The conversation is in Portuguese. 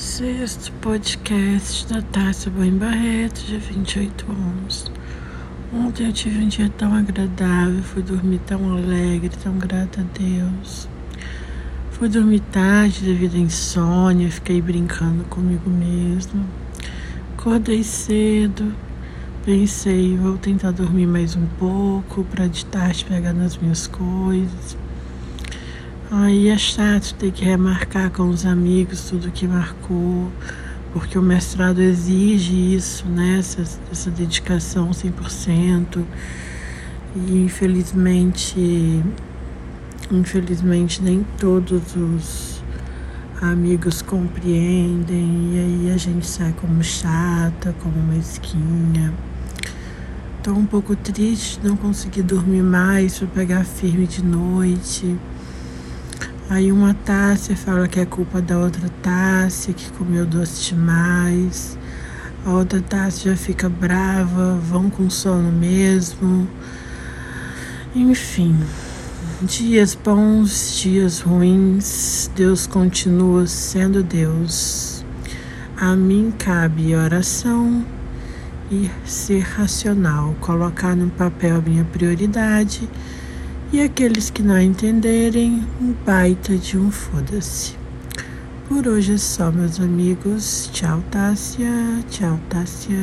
Sexto podcast da Tássia Bem Barreto, dia 28 11. Ontem eu tive um dia tão agradável, fui dormir tão alegre, tão grata a Deus. Fui dormir tarde devido à insônia, fiquei brincando comigo mesmo. Acordei cedo, pensei, vou tentar dormir mais um pouco para de tarde pegar nas minhas coisas. Aí é chato ter que remarcar com os amigos tudo que marcou, porque o mestrado exige isso, né? Essa, essa dedicação 100%. E infelizmente, infelizmente nem todos os amigos compreendem e aí a gente sai como chata, como mesquinha. Tô um pouco triste não conseguir dormir mais para pegar firme de noite. Aí uma Tássia fala que é culpa da outra Tássia, que comeu doce demais. A outra Tássia já fica brava, vão com sono mesmo. Enfim, dias bons, dias ruins, Deus continua sendo Deus. A mim cabe oração e ser racional, colocar no papel minha prioridade e aqueles que não entenderem, um baita de um foda-se. Por hoje é só, meus amigos. Tchau, Tássia. Tchau, Tássia.